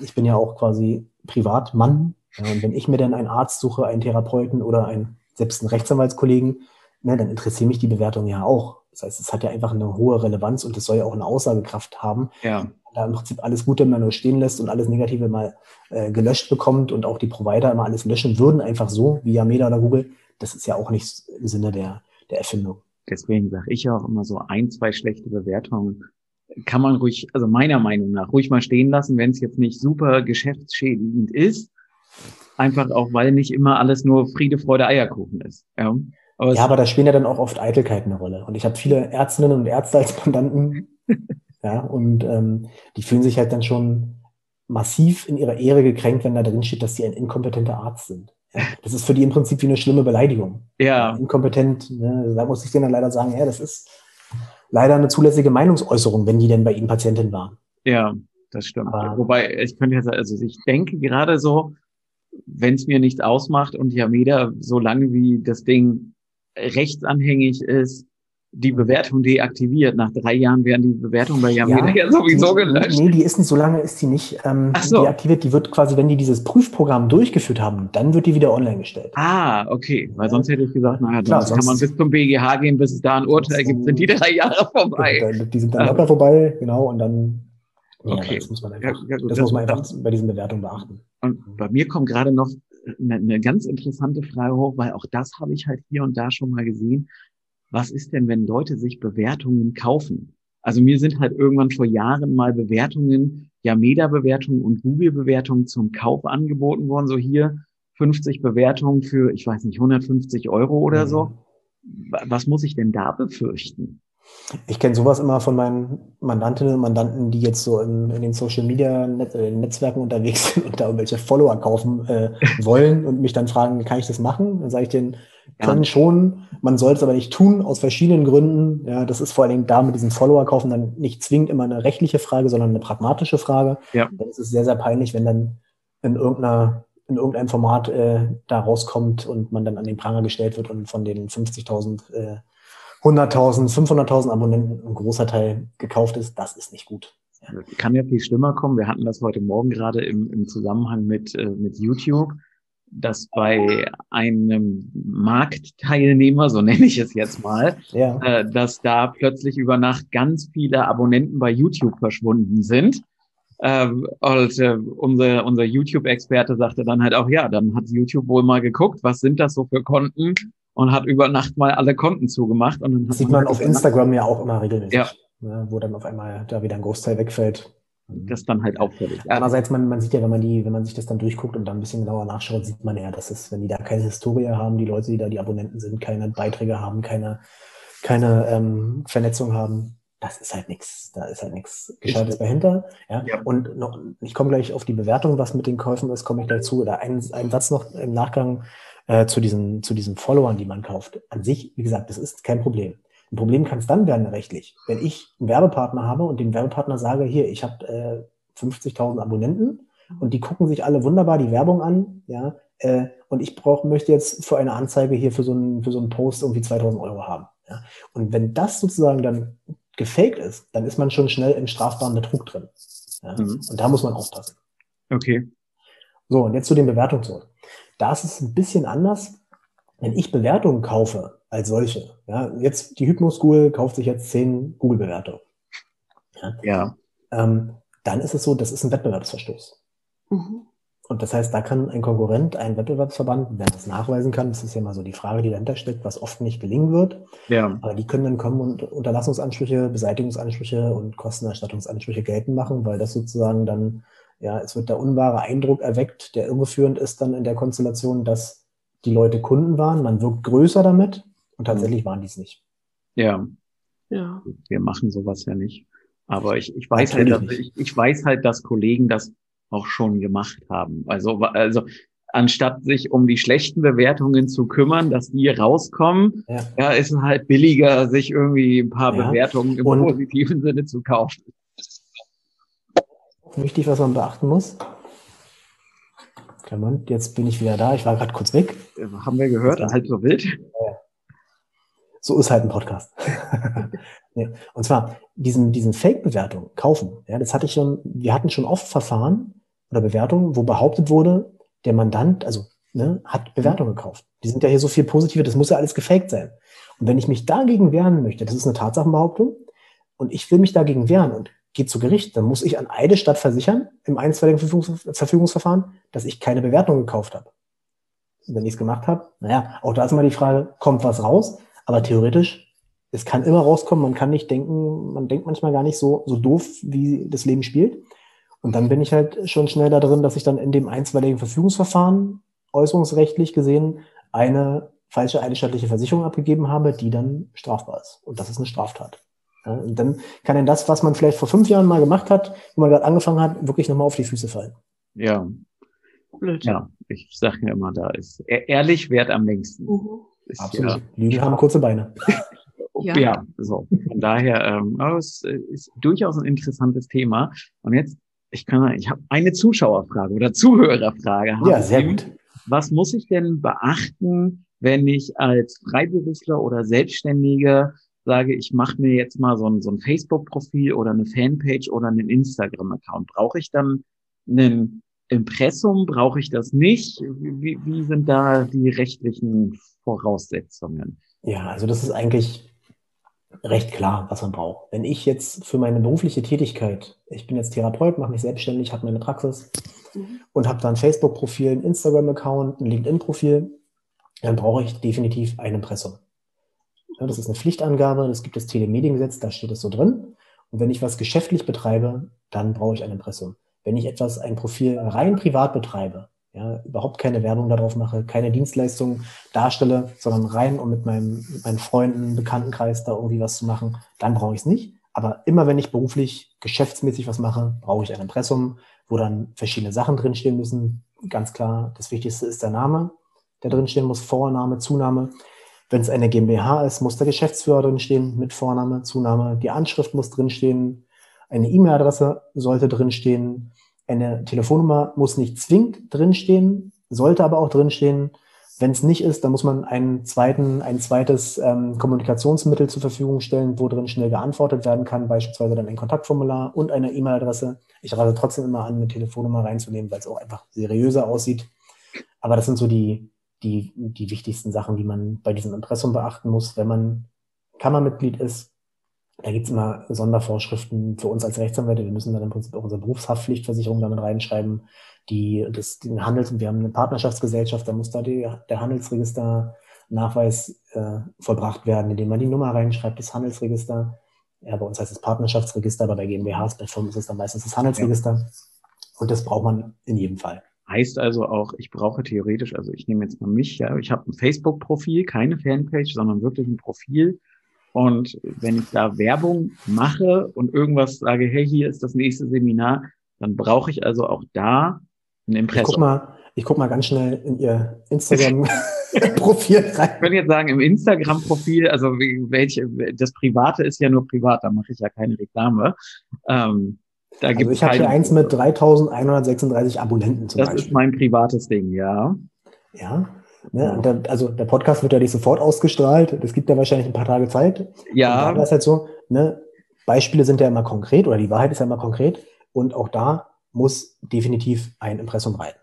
[SPEAKER 3] ich bin ja auch quasi Privatmann, ja, und wenn ich mir dann einen Arzt suche, einen Therapeuten oder einen, selbst einen Rechtsanwaltskollegen, ne, dann interessiert mich die Bewertung ja auch. Das heißt, es hat ja einfach eine hohe Relevanz und es soll ja auch eine Aussagekraft haben.
[SPEAKER 1] Ja.
[SPEAKER 3] Da im Prinzip alles Gute immer nur stehen lässt und alles Negative mal äh, gelöscht bekommt und auch die Provider immer alles löschen würden, einfach so, wie Yameda oder Google, das ist ja auch nicht im Sinne der, der Erfindung.
[SPEAKER 1] Deswegen sage ich auch immer so ein, zwei schlechte Bewertungen kann man ruhig, also meiner Meinung nach, ruhig mal stehen lassen, wenn es jetzt nicht super geschäftsschädigend ist. Einfach auch, weil nicht immer alles nur Friede, Freude, Eierkuchen ist.
[SPEAKER 3] Ja. Aber ja, aber da spielen ja dann auch oft Eitelkeiten eine Rolle. Und ich habe viele Ärztinnen und Ärzte als Mandanten, ja, und ähm, die fühlen sich halt dann schon massiv in ihrer Ehre gekränkt, wenn da drin steht, dass sie ein inkompetenter Arzt sind. Ja, das ist für die im Prinzip wie eine schlimme Beleidigung.
[SPEAKER 1] Ja.
[SPEAKER 3] Inkompetent, ne, da muss ich denen dann leider sagen, ja, das ist leider eine zulässige Meinungsäußerung, wenn die denn bei ihnen Patientin waren.
[SPEAKER 1] Ja, das stimmt. Aber Wobei, ich könnte jetzt, also ich denke gerade so, wenn es mir nichts ausmacht und Yameda, solange wie das Ding rechtsanhängig ist, die Bewertung deaktiviert. Nach drei Jahren werden die Bewertungen bei Yameda ja, ja sowieso gelöscht.
[SPEAKER 3] Nee, die ist nicht, so lange ist die nicht ähm,
[SPEAKER 1] so.
[SPEAKER 3] deaktiviert. Die wird quasi, wenn die dieses Prüfprogramm durchgeführt haben, dann wird die wieder online gestellt.
[SPEAKER 1] Ah, okay. Weil sonst hätte ich gesagt, naja, Klar, sonst kann man bis zum BGH gehen, bis es da ein Urteil gibt, sind die drei Jahre vorbei.
[SPEAKER 3] Die sind dann locker vorbei, genau, und dann
[SPEAKER 1] Okay.
[SPEAKER 3] Ja, das muss man einfach, ja, gut, das, das muss man einfach bei diesen Bewertungen beachten.
[SPEAKER 1] Und bei mir kommt gerade noch eine, eine ganz interessante Frage hoch, weil auch das habe ich halt hier und da schon mal gesehen. Was ist denn, wenn Leute sich Bewertungen kaufen? Also mir sind halt irgendwann vor Jahren mal Bewertungen, ja Meta-Bewertungen und Google-Bewertungen zum Kauf angeboten worden. So hier 50 Bewertungen für, ich weiß nicht, 150 Euro oder mhm. so. Was muss ich denn da befürchten?
[SPEAKER 3] Ich kenne sowas immer von meinen Mandantinnen und Mandanten, die jetzt so in, in den Social Media Net Netzwerken unterwegs sind und da irgendwelche Follower kaufen äh, wollen und mich dann fragen, kann ich das machen? Dann sage ich denen, können ja. schon, man sollte es aber nicht tun, aus verschiedenen Gründen. Ja, das ist vor allen Dingen da mit diesem Follower kaufen dann nicht zwingend immer eine rechtliche Frage, sondern eine pragmatische Frage. Ja. Dann ist es sehr, sehr peinlich, wenn dann in irgendeiner in irgendeinem Format äh, da rauskommt und man dann an den Pranger gestellt wird und von den 50.000 äh, 100.000, 500.000 Abonnenten ein großer Teil gekauft ist, das ist nicht gut.
[SPEAKER 1] Ja. Kann ja viel schlimmer kommen. Wir hatten das heute Morgen gerade im, im Zusammenhang mit, äh, mit YouTube, dass bei einem Marktteilnehmer, so nenne ich es jetzt mal, ja. äh, dass da plötzlich über Nacht ganz viele Abonnenten bei YouTube verschwunden sind. Äh, und äh, unser, unser YouTube-Experte sagte dann halt auch, ja, dann hat YouTube wohl mal geguckt, was sind das so für Konten und hat über Nacht mal alle Konten zugemacht. Und dann
[SPEAKER 3] das sieht man halt auf Instagram ja auch immer regelmäßig, ja. ne, wo dann auf einmal da wieder ein Großteil wegfällt.
[SPEAKER 1] Das dann halt auffällig.
[SPEAKER 3] Andererseits, man, man sieht ja, wenn man die, wenn man sich das dann durchguckt und dann ein bisschen genauer nachschaut, sieht man ja, dass es, wenn die da keine Historie haben, die Leute, die da die Abonnenten sind, keine Beiträge haben, keine, keine ähm, Vernetzung haben, das ist halt nichts. Da ist halt nichts Gescheites dahinter. Ja? ja? Und noch, ich komme gleich auf die Bewertung, was mit den Käufen ist, komme ich gleich zu. Oder ein, ein Satz noch im Nachgang äh, zu, diesen, zu diesen Followern, die man kauft. An sich, wie gesagt, das ist kein Problem. Ein Problem kann es dann werden rechtlich. Wenn ich einen Werbepartner habe und dem Werbepartner sage, hier, ich habe äh, 50.000 Abonnenten und die gucken sich alle wunderbar die Werbung an, ja, äh, und ich brauch, möchte jetzt für eine Anzeige hier für so einen, für so einen Post irgendwie 2000 Euro haben. Ja. Und wenn das sozusagen dann gefaked ist, dann ist man schon schnell im strafbaren Betrug drin. Ja. Mhm. Und da muss man aufpassen.
[SPEAKER 1] Okay.
[SPEAKER 3] So, und jetzt zu den Bewertungen zurück. Da ist es ein bisschen anders, wenn ich Bewertungen kaufe als solche. Ja, jetzt die Hypno School kauft sich jetzt zehn Google-Bewertungen.
[SPEAKER 1] Ja. ja.
[SPEAKER 3] Ähm, dann ist es so, das ist ein Wettbewerbsverstoß. Mhm. Und das heißt, da kann ein Konkurrent, ein Wettbewerbsverband, wer das nachweisen kann, das ist ja mal so die Frage, die dahinter steckt, was oft nicht gelingen wird. Ja. Aber die können dann kommen und Unterlassungsansprüche, Beseitigungsansprüche und Kostenerstattungsansprüche geltend machen, weil das sozusagen dann ja, es wird der unwahre Eindruck erweckt, der irreführend ist dann in der Konstellation, dass die Leute Kunden waren. Man wirkt größer damit und tatsächlich waren die es nicht.
[SPEAKER 1] Ja. Ja. Wir machen sowas ja nicht. Aber ich, ich weiß halt, dass, ich, ich weiß halt, dass Kollegen das auch schon gemacht haben. Also, also anstatt sich um die schlechten Bewertungen zu kümmern, dass die rauskommen, ja, ja ist es halt billiger, sich irgendwie ein paar ja. Bewertungen im und positiven Sinne zu kaufen
[SPEAKER 3] wichtig, was man beachten muss. Klammern, jetzt bin ich wieder da. Ich war gerade kurz weg.
[SPEAKER 1] Haben wir gehört, halb so wild.
[SPEAKER 3] So ist halt ein Podcast. Und zwar diesen, diesen Fake-Bewertung kaufen. Ja, das hatte ich schon, wir hatten schon oft Verfahren oder Bewertungen, wo behauptet wurde, der Mandant, also ne, hat Bewertungen gekauft. Die sind ja hier so viel positive, das muss ja alles gefaked sein. Und wenn ich mich dagegen wehren möchte, das ist eine Tatsachenbehauptung, und ich will mich dagegen wehren und geht zu Gericht, dann muss ich an Eide Stadt versichern, im einstweiligen Verfügungsverfahren, dass ich keine Bewertung gekauft habe. Und wenn ich es gemacht habe, naja, auch da ist immer die Frage, kommt was raus? Aber theoretisch, es kann immer rauskommen, man kann nicht denken, man denkt manchmal gar nicht so, so doof, wie das Leben spielt. Und dann bin ich halt schon schnell da drin, dass ich dann in dem einstweiligen Verfügungsverfahren äußerungsrechtlich gesehen eine falsche eidesstattliche Versicherung abgegeben habe, die dann strafbar ist. Und das ist eine Straftat. Und dann kann denn das, was man vielleicht vor fünf Jahren mal gemacht hat, wo man gerade angefangen hat, wirklich nochmal auf die Füße fallen.
[SPEAKER 1] Ja. Blöd. Ja, ich sage ja immer, da ist ehrlich wert am längsten. Mhm.
[SPEAKER 3] Ist Absolut. Ja, Lügen haben kurze Beine.
[SPEAKER 1] ja. ja, so. Von daher, ähm, es ist durchaus ein interessantes Thema. Und jetzt, ich kann, ich habe eine Zuschauerfrage oder Zuhörerfrage.
[SPEAKER 3] Ja, sehr gut.
[SPEAKER 1] Was muss ich denn beachten, wenn ich als Freiberufler oder Selbstständiger sage, ich mache mir jetzt mal so ein, so ein Facebook-Profil oder eine Fanpage oder einen Instagram-Account, brauche ich dann einen Impressum? Brauche ich das nicht? Wie, wie sind da die rechtlichen Voraussetzungen?
[SPEAKER 3] Ja, also das ist eigentlich recht klar, was man braucht. Wenn ich jetzt für meine berufliche Tätigkeit, ich bin jetzt Therapeut, mache mich selbstständig, habe meine Praxis mhm. und habe dann ein Facebook-Profil, ein Instagram-Account, ein LinkedIn-Profil, dann brauche ich definitiv ein Impressum. Ja, das ist eine Pflichtangabe, das gibt das Telemediengesetz, da steht es so drin. Und wenn ich was geschäftlich betreibe, dann brauche ich ein Impressum. Wenn ich etwas, ein Profil rein privat betreibe, Ja, überhaupt keine Werbung darauf mache, keine Dienstleistung darstelle, sondern rein, um mit, meinem, mit meinen Freunden, Bekanntenkreis da irgendwie was zu machen, dann brauche ich es nicht. Aber immer wenn ich beruflich, geschäftsmäßig was mache, brauche ich ein Impressum, wo dann verschiedene Sachen drinstehen müssen. Ganz klar, das Wichtigste ist der Name, der drinstehen muss, Vorname, Zunahme. Wenn es eine GmbH ist, muss der Geschäftsführer drinstehen mit Vorname, Zunahme. Die Anschrift muss drinstehen. Eine E-Mail-Adresse sollte drinstehen. Eine Telefonnummer muss nicht zwingend drinstehen, sollte aber auch drinstehen. Wenn es nicht ist, dann muss man einen zweiten, ein zweites ähm, Kommunikationsmittel zur Verfügung stellen, wo drin schnell geantwortet werden kann, beispielsweise dann ein Kontaktformular und eine E-Mail-Adresse. Ich rate trotzdem immer an, eine Telefonnummer reinzunehmen, weil es auch einfach seriöser aussieht. Aber das sind so die, die, die wichtigsten Sachen, die man bei diesem Impressum beachten muss, wenn man Kammermitglied ist. Da gibt's immer Sondervorschriften für uns als Rechtsanwälte. Wir müssen dann im Prinzip auch unsere Berufshaftpflichtversicherung damit reinschreiben, die das den Handels, wir haben eine Partnerschaftsgesellschaft, da muss da die, der Handelsregister Nachweis äh, vollbracht werden, indem man die Nummer reinschreibt, das Handelsregister. Ja, bei uns heißt es Partnerschaftsregister, aber bei GmbHs, bei Firmen ist es dann meistens das Handelsregister. Ja. Und das braucht man in jedem Fall.
[SPEAKER 1] Heißt also auch, ich brauche theoretisch, also ich nehme jetzt mal mich, ja, ich habe ein Facebook-Profil, keine Fanpage, sondern wirklich ein Profil. Und wenn ich da Werbung mache und irgendwas sage, hey, hier ist das nächste Seminar, dann brauche ich also auch da ein Impressum.
[SPEAKER 3] Ich guck mal, ich guck mal ganz schnell in Ihr Instagram-Profil rein.
[SPEAKER 1] Ich würde jetzt sagen, im Instagram-Profil, also welche, das Private ist ja nur privat, da mache ich ja keine Reklame. Ähm,
[SPEAKER 3] da also ich habe hier eins mit 3136 Abonnenten
[SPEAKER 1] zum das Beispiel. Das ist mein privates Ding, ja.
[SPEAKER 3] Ja. Ne, der, also der Podcast wird ja nicht sofort ausgestrahlt. Es gibt ja wahrscheinlich ein paar Tage Zeit.
[SPEAKER 1] Ja.
[SPEAKER 3] Da ist halt so, ne, Beispiele sind ja immer konkret oder die Wahrheit ist ja immer konkret. Und auch da muss definitiv ein Impressum rein.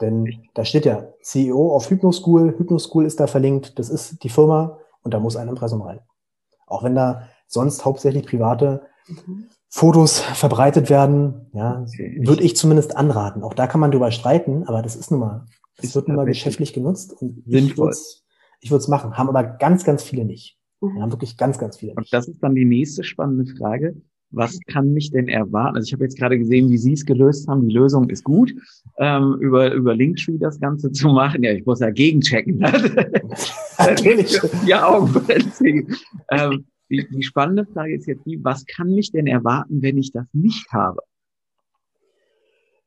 [SPEAKER 3] Denn da steht ja CEO auf Hypnoschool. Hypnoschool ist da verlinkt. Das ist die Firma und da muss ein Impressum rein. Auch wenn da sonst hauptsächlich private mhm. Fotos verbreitet werden, ja, würde ich zumindest anraten. Auch da kann man drüber streiten, aber das ist nun mal, es wird nun mal geschäftlich genutzt und
[SPEAKER 1] Sinnvoll.
[SPEAKER 3] ich würde es machen. Haben aber ganz, ganz viele nicht. Mhm. Haben wirklich ganz, ganz viele.
[SPEAKER 1] Nicht. Und das ist dann die nächste spannende Frage. Was kann mich denn erwarten? Also ich habe jetzt gerade gesehen, wie Sie es gelöst haben. Die Lösung ist gut, ähm, über, über Linktree das Ganze zu machen. Ja, ich muss ja gegenchecken.
[SPEAKER 3] Natürlich.
[SPEAKER 1] ja, Augen ähm, die, die spannende Frage ist jetzt die, was kann mich denn erwarten, wenn ich das nicht habe?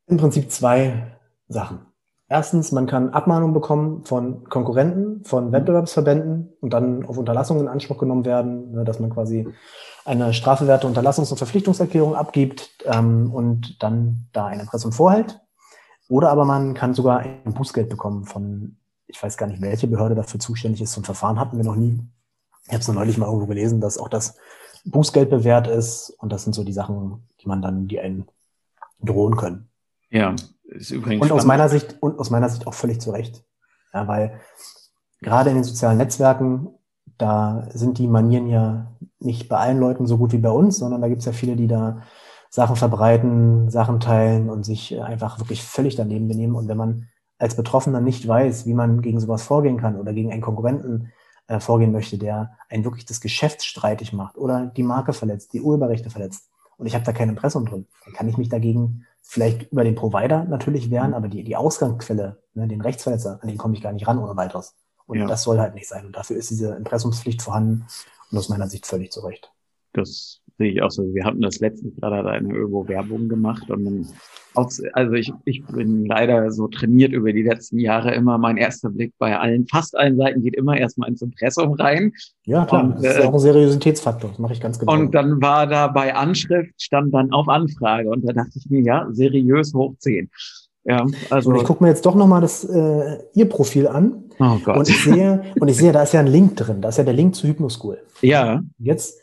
[SPEAKER 3] Im Prinzip zwei Sachen. Erstens, man kann Abmahnungen bekommen von Konkurrenten, von Wettbewerbsverbänden und dann auf Unterlassungen in Anspruch genommen werden, ne, dass man quasi eine strafbewährte Unterlassungs- und Verpflichtungserklärung abgibt ähm, und dann da ein Impressum vorhält. Oder aber man kann sogar ein Bußgeld bekommen von, ich weiß gar nicht, welche Behörde dafür zuständig ist. So ein Verfahren hatten wir noch nie. Ich habe es neulich mal irgendwo gelesen, dass auch das Bußgeld bewährt ist und das sind so die Sachen, die man dann, die einen drohen können.
[SPEAKER 1] Ja, ist übrigens.
[SPEAKER 3] Und aus meiner Sicht, und aus meiner Sicht auch völlig zu Recht. Ja, weil gerade in den sozialen Netzwerken, da sind die Manieren ja nicht bei allen Leuten so gut wie bei uns, sondern da gibt es ja viele, die da Sachen verbreiten, Sachen teilen und sich einfach wirklich völlig daneben benehmen. Und wenn man als Betroffener nicht weiß, wie man gegen sowas vorgehen kann oder gegen einen Konkurrenten äh, vorgehen möchte, der einen wirklich das Geschäft streitig macht oder die Marke verletzt, die Urheberrechte verletzt und ich habe da kein Impressum drin, dann kann ich mich dagegen vielleicht über den Provider natürlich wehren, aber die, die Ausgangsquelle, ne, den Rechtsverletzer, an den komme ich gar nicht ran ohne weiteres. Und ja. das soll halt nicht sein. Und dafür ist diese Impressumspflicht vorhanden und aus meiner Sicht völlig zu Recht.
[SPEAKER 1] Das sehe ich auch so. Wir hatten das letztens gerade hat eine irgendwo Werbung gemacht und dann also ich, ich bin leider so trainiert über die letzten Jahre immer. Mein erster Blick bei allen, fast allen Seiten geht immer erstmal ins Impressum rein.
[SPEAKER 3] Ja, klar. Und, das ist äh, auch ein Seriositätsfaktor. Das mache ich ganz genau.
[SPEAKER 1] Und dann war da bei Anschrift, stand dann auf Anfrage. Und da dachte ich mir, ja, seriös hoch 10. Ja,
[SPEAKER 3] also. Und ich gucke mir jetzt doch nochmal das äh, Ihr Profil an.
[SPEAKER 1] Oh Gott.
[SPEAKER 3] Und ich sehe, und ich sehe, da ist ja ein Link drin. Da ist ja der Link zu Hypnoschool.
[SPEAKER 1] Ja.
[SPEAKER 3] Jetzt,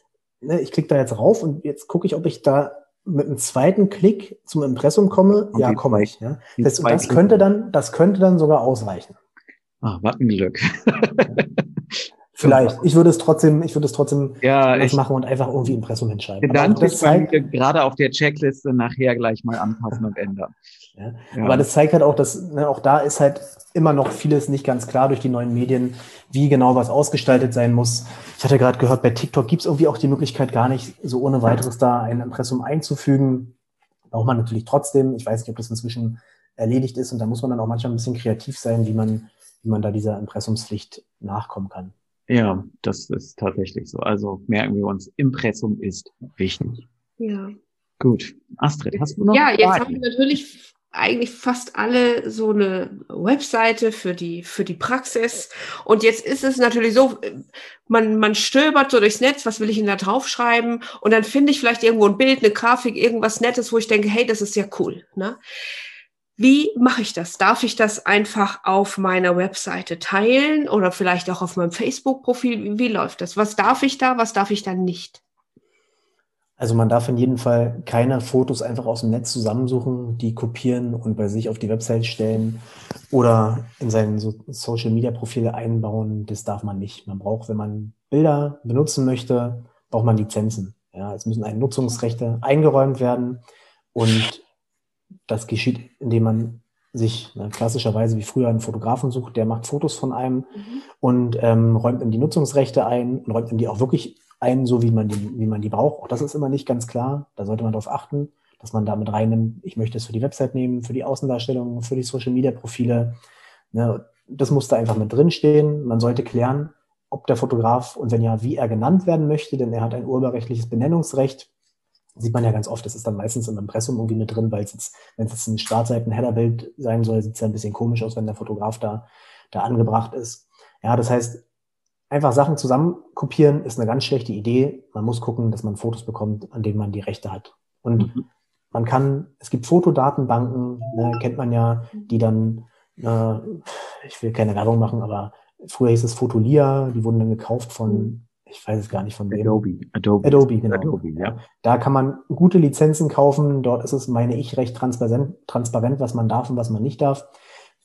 [SPEAKER 3] ne, ich klicke da jetzt rauf und jetzt gucke ich, ob ich da mit einem zweiten Klick zum Impressum komme, und ja, komme ich. Ja. Das, das könnte dann, das könnte dann sogar ausreichen.
[SPEAKER 1] Ah, was ein Glück.
[SPEAKER 3] Vielleicht. Ich würde es trotzdem, ich würde es trotzdem
[SPEAKER 1] ja, ich,
[SPEAKER 3] machen und einfach irgendwie Impressum hinschreiben.
[SPEAKER 1] Dann das zeigt, gerade auf der Checkliste nachher gleich mal anpassen und ändern.
[SPEAKER 3] Ja. Ja. Aber das zeigt halt auch, dass ne, auch da ist halt immer noch vieles nicht ganz klar durch die neuen Medien, wie genau was ausgestaltet sein muss. Ich hatte gerade gehört, bei TikTok gibt es irgendwie auch die Möglichkeit, gar nicht so ohne weiteres da ein Impressum einzufügen. Braucht man natürlich trotzdem. Ich weiß nicht, ob das inzwischen erledigt ist. Und da muss man dann auch manchmal ein bisschen kreativ sein, wie man, wie man da dieser Impressumspflicht nachkommen kann.
[SPEAKER 1] Ja, das ist tatsächlich so. Also merken wir uns, Impressum ist wichtig.
[SPEAKER 2] Ja.
[SPEAKER 1] Gut. Astrid, hast du noch?
[SPEAKER 2] Ja, jetzt haben wir natürlich eigentlich fast alle so eine Webseite für die, für die Praxis. Und jetzt ist es natürlich so, man, man stöbert so durchs Netz, was will ich denn da draufschreiben? Und dann finde ich vielleicht irgendwo ein Bild, eine Grafik, irgendwas Nettes, wo ich denke, hey, das ist ja cool. Ne? Wie mache ich das? Darf ich das einfach auf meiner Webseite teilen oder vielleicht auch auf meinem Facebook-Profil? Wie, läuft das? Was darf ich da, was darf ich da nicht?
[SPEAKER 3] Also man darf in jedem Fall keine Fotos einfach aus dem Netz zusammensuchen, die kopieren und bei sich auf die Website stellen oder in seinen so Social Media Profile einbauen. Das darf man nicht. Man braucht, wenn man Bilder benutzen möchte, braucht man Lizenzen. Ja, es müssen ein Nutzungsrechte eingeräumt werden und das geschieht, indem man sich ne, klassischerweise wie früher einen Fotografen sucht, der macht Fotos von einem mhm. und ähm, räumt ihm die Nutzungsrechte ein und räumt ihm die auch wirklich ein, so wie man die, wie man die braucht. Auch das ist immer nicht ganz klar. Da sollte man darauf achten, dass man damit reinnimmt, ich möchte es für die Website nehmen, für die Außendarstellung, für die Social Media Profile. Ne, das muss da einfach mit drinstehen. Man sollte klären, ob der Fotograf und wenn ja, wie er genannt werden möchte, denn er hat ein urheberrechtliches Benennungsrecht. Sieht man ja ganz oft, das ist dann meistens im Impressum irgendwie mit drin, weil es jetzt, wenn es jetzt ein Startseiten-Headerbild sein soll, sieht es ja ein bisschen komisch aus, wenn der Fotograf da, da angebracht ist. Ja, das heißt, einfach Sachen zusammen kopieren ist eine ganz schlechte Idee. Man muss gucken, dass man Fotos bekommt, an denen man die Rechte hat. Und mhm. man kann, es gibt Fotodatenbanken, ne, kennt man ja, die dann, äh, ich will keine Werbung machen, aber früher hieß es Fotolia, die wurden dann gekauft von, ich weiß es gar nicht von wem.
[SPEAKER 1] Adobe. Adobe,
[SPEAKER 3] Adobe genau.
[SPEAKER 1] Adobe, ja.
[SPEAKER 3] Da kann man gute Lizenzen kaufen. Dort ist es, meine ich, recht transparent, transparent was man darf und was man nicht darf.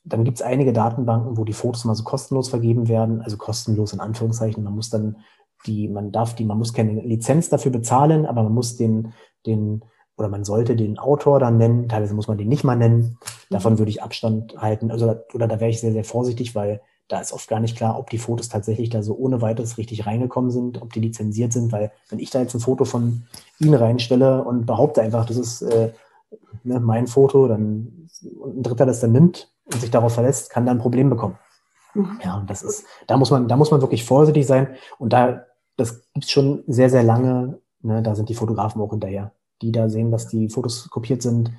[SPEAKER 3] Dann gibt es einige Datenbanken, wo die Fotos mal so kostenlos vergeben werden, also kostenlos in Anführungszeichen. Man muss dann die, man darf die, man muss keine Lizenz dafür bezahlen, aber man muss den, den, oder man sollte den Autor dann nennen. Teilweise muss man den nicht mal nennen. Davon würde ich Abstand halten. Also, oder da wäre ich sehr, sehr vorsichtig, weil da ist oft gar nicht klar, ob die Fotos tatsächlich da so ohne weiteres richtig reingekommen sind, ob die lizenziert sind, weil wenn ich da jetzt ein Foto von Ihnen reinstelle und behaupte einfach, das ist äh, ne, mein Foto, dann und ein Dritter das dann nimmt, und sich darauf verlässt, kann da ein Problem bekommen. Mhm. Ja, und das ist, da muss man, da muss man wirklich vorsichtig sein. Und da, das gibt's schon sehr, sehr lange. Ne, da sind die Fotografen auch hinterher, die da sehen, dass die Fotos kopiert sind.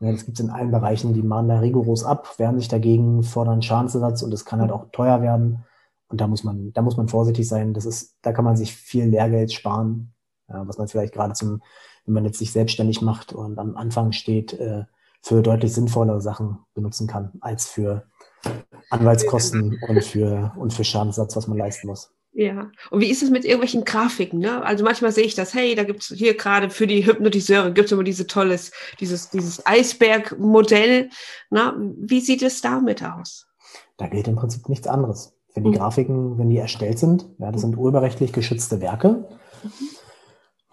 [SPEAKER 3] Ne, das gibt's in allen Bereichen, die mahnen da rigoros ab, wehren sich dagegen, fordern Schadensersatz und es kann halt auch teuer werden. Und da muss man, da muss man vorsichtig sein. Das ist, da kann man sich viel Lehrgeld sparen, ja, was man vielleicht gerade zum, wenn man jetzt sich selbstständig macht und am Anfang steht, äh, für deutlich sinnvollere Sachen benutzen kann, als für Anwaltskosten und für, und für Schadenssatz, was man leisten muss.
[SPEAKER 2] Ja, und wie ist es mit irgendwelchen Grafiken? Ne? Also manchmal sehe ich das, hey, da gibt es hier gerade für die Hypnotiseure gibt es immer diese tolles, dieses, dieses Eisberg-Modell. Wie sieht es damit aus?
[SPEAKER 3] Da gilt im Prinzip nichts anderes. Wenn die mhm. Grafiken, wenn die erstellt sind, ja, das sind urheberrechtlich geschützte Werke. Mhm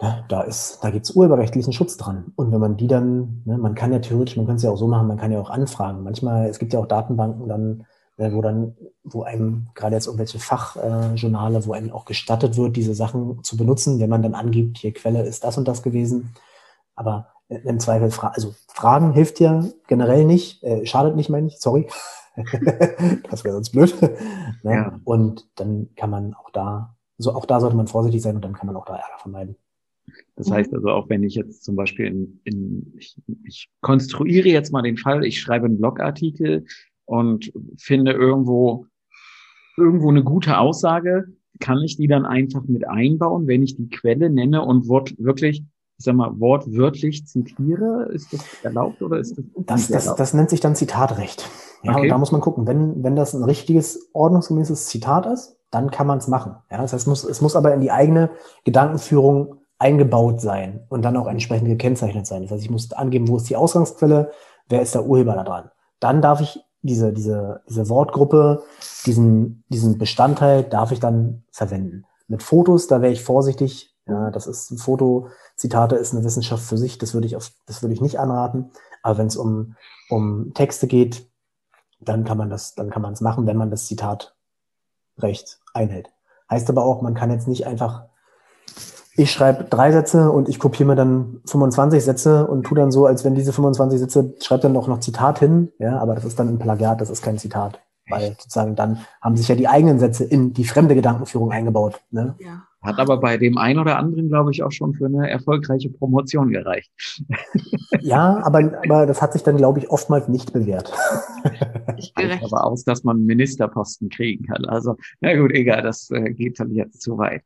[SPEAKER 3] Ne, da ist, da gibt's urheberrechtlichen Schutz dran. Und wenn man die dann, ne, man kann ja theoretisch, man könnte es ja auch so machen, man kann ja auch anfragen. Manchmal, es gibt ja auch Datenbanken dann, wo dann, wo einem gerade jetzt irgendwelche Fachjournale, äh, wo einem auch gestattet wird, diese Sachen zu benutzen, wenn man dann angibt, hier Quelle ist das und das gewesen. Aber im Zweifel, fra also Fragen hilft ja generell nicht, äh, schadet nicht, meine ich, sorry. das wäre sonst blöd. ne? ja. Und dann kann man auch da, so auch da sollte man vorsichtig sein und dann kann man auch da Ärger vermeiden.
[SPEAKER 1] Das heißt also auch, wenn ich jetzt zum Beispiel in, in ich, ich konstruiere jetzt mal den Fall, ich schreibe einen Blogartikel und finde irgendwo irgendwo eine gute Aussage, kann ich die dann einfach mit einbauen, wenn ich die Quelle nenne und wort, wirklich, ich sag mal, wortwörtlich zitiere? Ist das erlaubt oder ist das?
[SPEAKER 3] Das, das, das nennt sich dann Zitatrecht. Ja, okay. und da muss man gucken, wenn, wenn das ein richtiges, ordnungsgemäßes Zitat ist, dann kann man es machen. Ja, das heißt, es muss, es muss aber in die eigene Gedankenführung eingebaut sein und dann auch entsprechend gekennzeichnet sein. Das heißt, ich muss angeben, wo ist die Ausgangsquelle, wer ist der Urheber da dran. Dann darf ich diese, diese, diese Wortgruppe, diesen, diesen Bestandteil darf ich dann verwenden. Mit Fotos, da wäre ich vorsichtig. Ja, das ist ein Foto, Zitate ist eine Wissenschaft für sich, das würde ich auf, das würde ich nicht anraten. Aber wenn es um, um Texte geht, dann kann man das, dann kann man es machen, wenn man das Zitat recht einhält. Heißt aber auch, man kann jetzt nicht einfach ich schreibe drei Sätze und ich kopiere mir dann 25 Sätze und tu dann so, als wenn diese 25 Sätze, schreibe dann auch noch Zitat hin, ja, aber das ist dann ein Plagiat, das ist kein Zitat. Weil sozusagen dann haben sich ja die eigenen Sätze in die fremde Gedankenführung eingebaut. Ne?
[SPEAKER 2] Ja.
[SPEAKER 1] Hat aber bei dem einen oder anderen, glaube ich, auch schon für eine erfolgreiche Promotion gereicht.
[SPEAKER 3] Ja, aber, aber das hat sich dann, glaube ich, oftmals nicht bewährt.
[SPEAKER 2] Ich
[SPEAKER 1] Reicht aber aus, dass man Ministerposten kriegen kann. Also, na gut, egal, das äh, geht dann jetzt zu weit.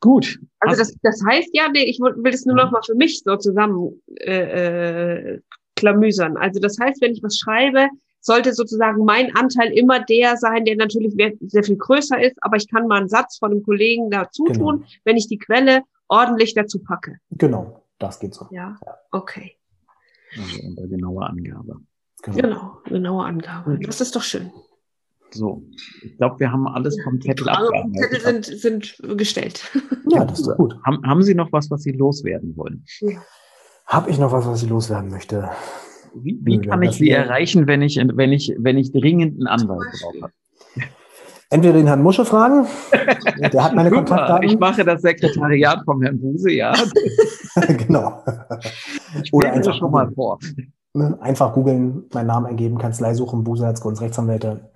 [SPEAKER 1] Gut.
[SPEAKER 2] Also das, das heißt ja, nee, ich will will das nur noch mal für mich so zusammen äh, äh, klamüsern. Also das heißt, wenn ich was schreibe, sollte sozusagen mein Anteil immer der sein, der natürlich sehr viel größer ist, aber ich kann mal einen Satz von einem Kollegen dazu
[SPEAKER 3] Genau.
[SPEAKER 2] tun, wenn ich die Quelle ordentlich dazu packe.
[SPEAKER 3] Genau, das geht so.
[SPEAKER 2] Ja, okay.
[SPEAKER 1] also unter genauer Angabe.
[SPEAKER 3] Genau.
[SPEAKER 2] Genau, genaue Angabe. Das ist doch schön.
[SPEAKER 1] So, ich glaube, wir haben alles vom Zettel
[SPEAKER 2] dem
[SPEAKER 1] abgearbeitet.
[SPEAKER 2] Zettel sind, sind gestellt.
[SPEAKER 3] Ja, das ist gut.
[SPEAKER 1] Haben, haben Sie noch was, was Sie loswerden wollen?
[SPEAKER 3] Habe ich noch was, was ich loswerden möchte?
[SPEAKER 1] Wie, wie kann ich Sie erreichen, wenn ich, wenn ich, wenn ich dringend einen Anwalt brauche?
[SPEAKER 3] Entweder den Herrn Musche fragen, der hat meine
[SPEAKER 1] Super, ich
[SPEAKER 3] Kontaktdaten.
[SPEAKER 1] mache das Sekretariat vom Herrn Buse, ja.
[SPEAKER 3] genau.
[SPEAKER 1] Ich
[SPEAKER 3] Oder einfach
[SPEAKER 1] schon mal
[SPEAKER 3] googeln.
[SPEAKER 1] vor.
[SPEAKER 3] Ne? Einfach googeln, meinen Namen eingeben, Kanzlei suchen, Buse als Rechtsanwälte.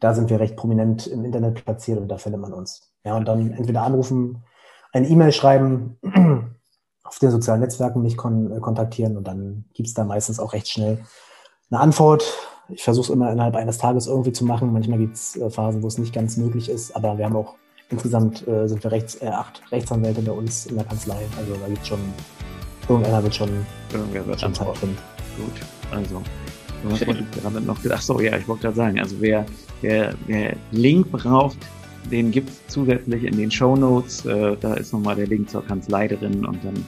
[SPEAKER 3] Da sind wir recht prominent im Internet platziert und da findet man uns. Ja, und dann entweder anrufen, eine E-Mail schreiben, auf den sozialen Netzwerken mich kon äh, kontaktieren und dann gibt's da meistens auch recht schnell eine Antwort. Ich versuche es immer innerhalb eines Tages irgendwie zu machen. Manchmal gibt's äh, Phasen, wo es nicht ganz möglich ist, aber wir haben auch insgesamt äh, sind wir rechts, äh, acht Rechtsanwälte bei uns in der Kanzlei. Also da gibt's schon, irgendeiner wird schon,
[SPEAKER 1] Irgendwer wird
[SPEAKER 3] schon Zeit finden.
[SPEAKER 1] Gut, also. Was wollte ich gerade noch? Ach so, ja, ich wollte gerade sagen, also wer, wer, wer Link braucht, den gibt's zusätzlich in den Show Notes. Äh, da ist nochmal der Link zur Kanzlei drin und dann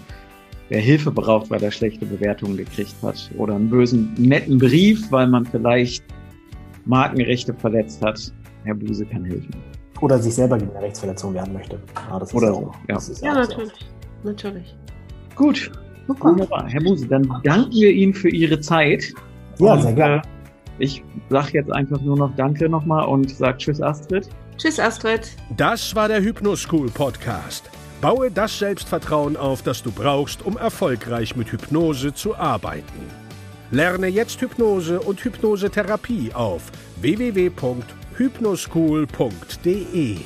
[SPEAKER 1] wer Hilfe braucht, weil er schlechte Bewertungen gekriegt hat oder einen bösen, netten Brief, weil man vielleicht Markenrechte verletzt hat. Herr Buse kann helfen.
[SPEAKER 3] Oder sich selber gegen eine Rechtsverletzung wehren möchte. Ja, das ist
[SPEAKER 1] Oder
[SPEAKER 3] auch,
[SPEAKER 1] so, ja.
[SPEAKER 3] Das ist
[SPEAKER 2] Ja,
[SPEAKER 3] auch so.
[SPEAKER 2] natürlich. Natürlich.
[SPEAKER 1] Gut, wunderbar. Herr Buse, dann danken wir Ihnen für Ihre Zeit.
[SPEAKER 3] Ja,
[SPEAKER 1] Und,
[SPEAKER 3] sehr gerne.
[SPEAKER 1] äh, Ich sage jetzt einfach nur noch Danke nochmal und sag Tschüss, Astrid.
[SPEAKER 2] Tschüss, Astrid.
[SPEAKER 4] Das war der Hypnoschool Podcast. Baue das Selbstvertrauen auf, das du brauchst, um erfolgreich mit Hypnose zu arbeiten. Lerne jetzt Hypnose und Hypnosetherapie auf www.hypnoschool.de.